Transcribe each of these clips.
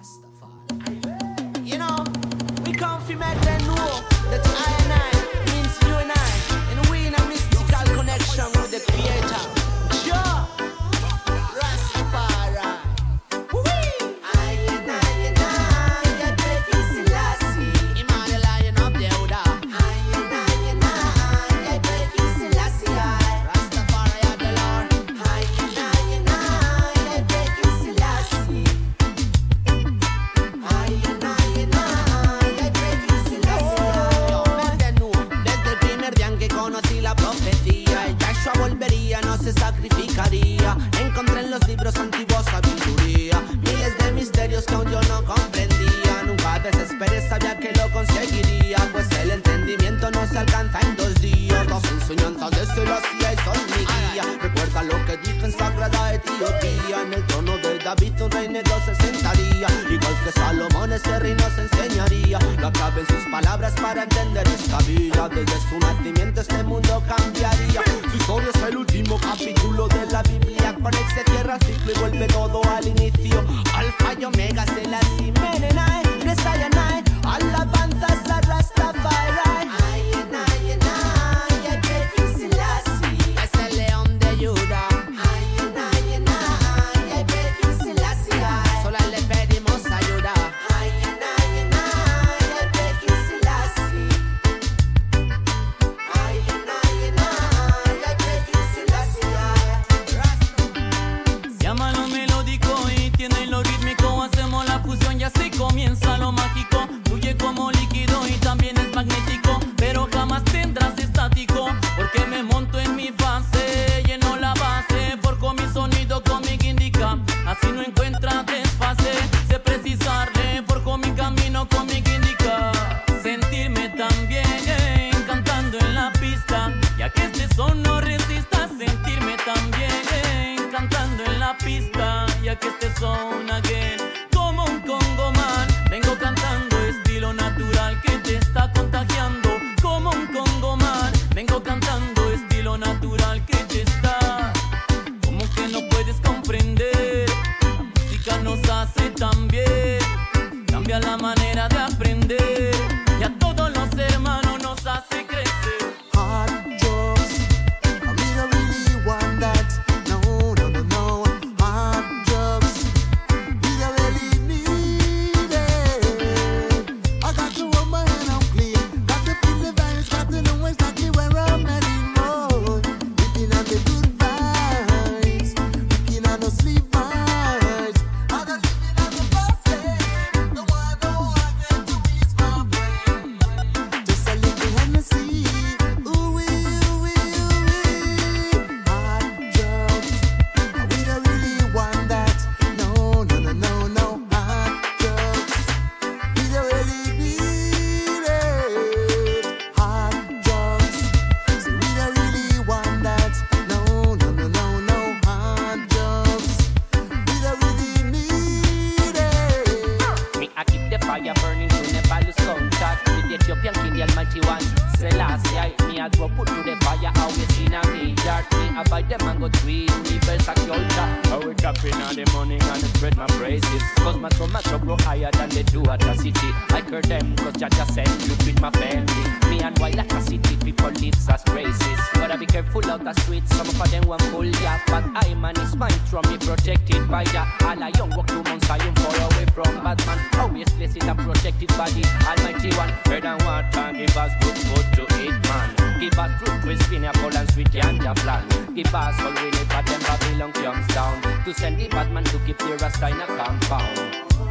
Rastafari. You know, we come from make them that I visto un rey negro se sentaría, igual que Salomón ese rey nos enseñaría la clave en sus palabras para entender esta vida. Desde su nacimiento este mundo cambiaría. Su historia es el último capítulo de la Biblia. Conecte tierra, ciclo y vuelve todo al inicio. Alfa y omega se la cimenena. comienza lo más. 91. Selassie, me a drop put to the fire, how always in a graveyard. Me I buy them mango go treat me a culture. I wake up in the morning and spread my praises. Cause my tomato grow higher than they do at the city. I cure them cause Jah sent you with my family. Me and wild like a city people lives as races. Gotta be careful out the streets. Some of them want pull ya. But I man is my from me protected by the All I young walk to Mount Zion far away from Batman. Always place it a protected body. Almighty one. Bread and water give us good food to eat man. Give us fruit we with pineapple and sweet with yonder plan. The bars will win it, but them Babylon comes down to send the badman to keep their Rastine compound.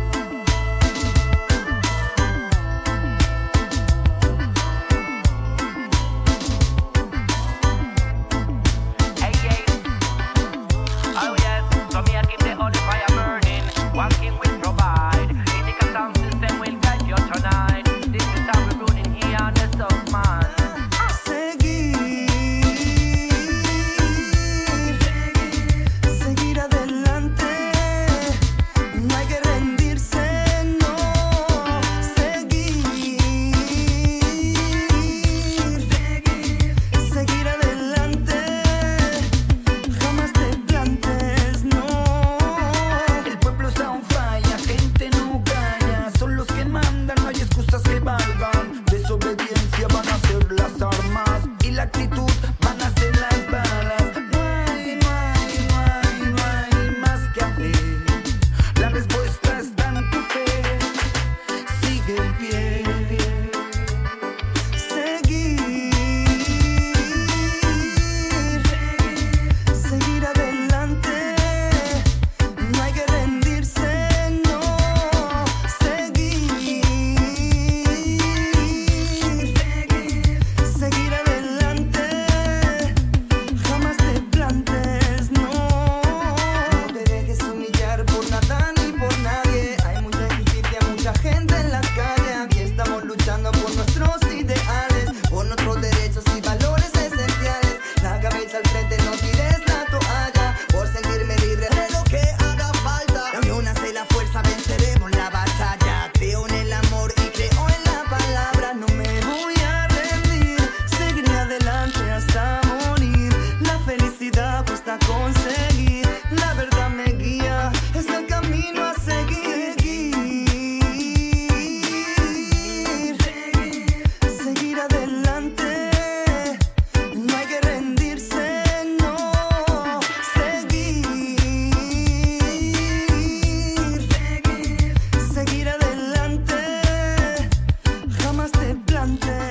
cantante.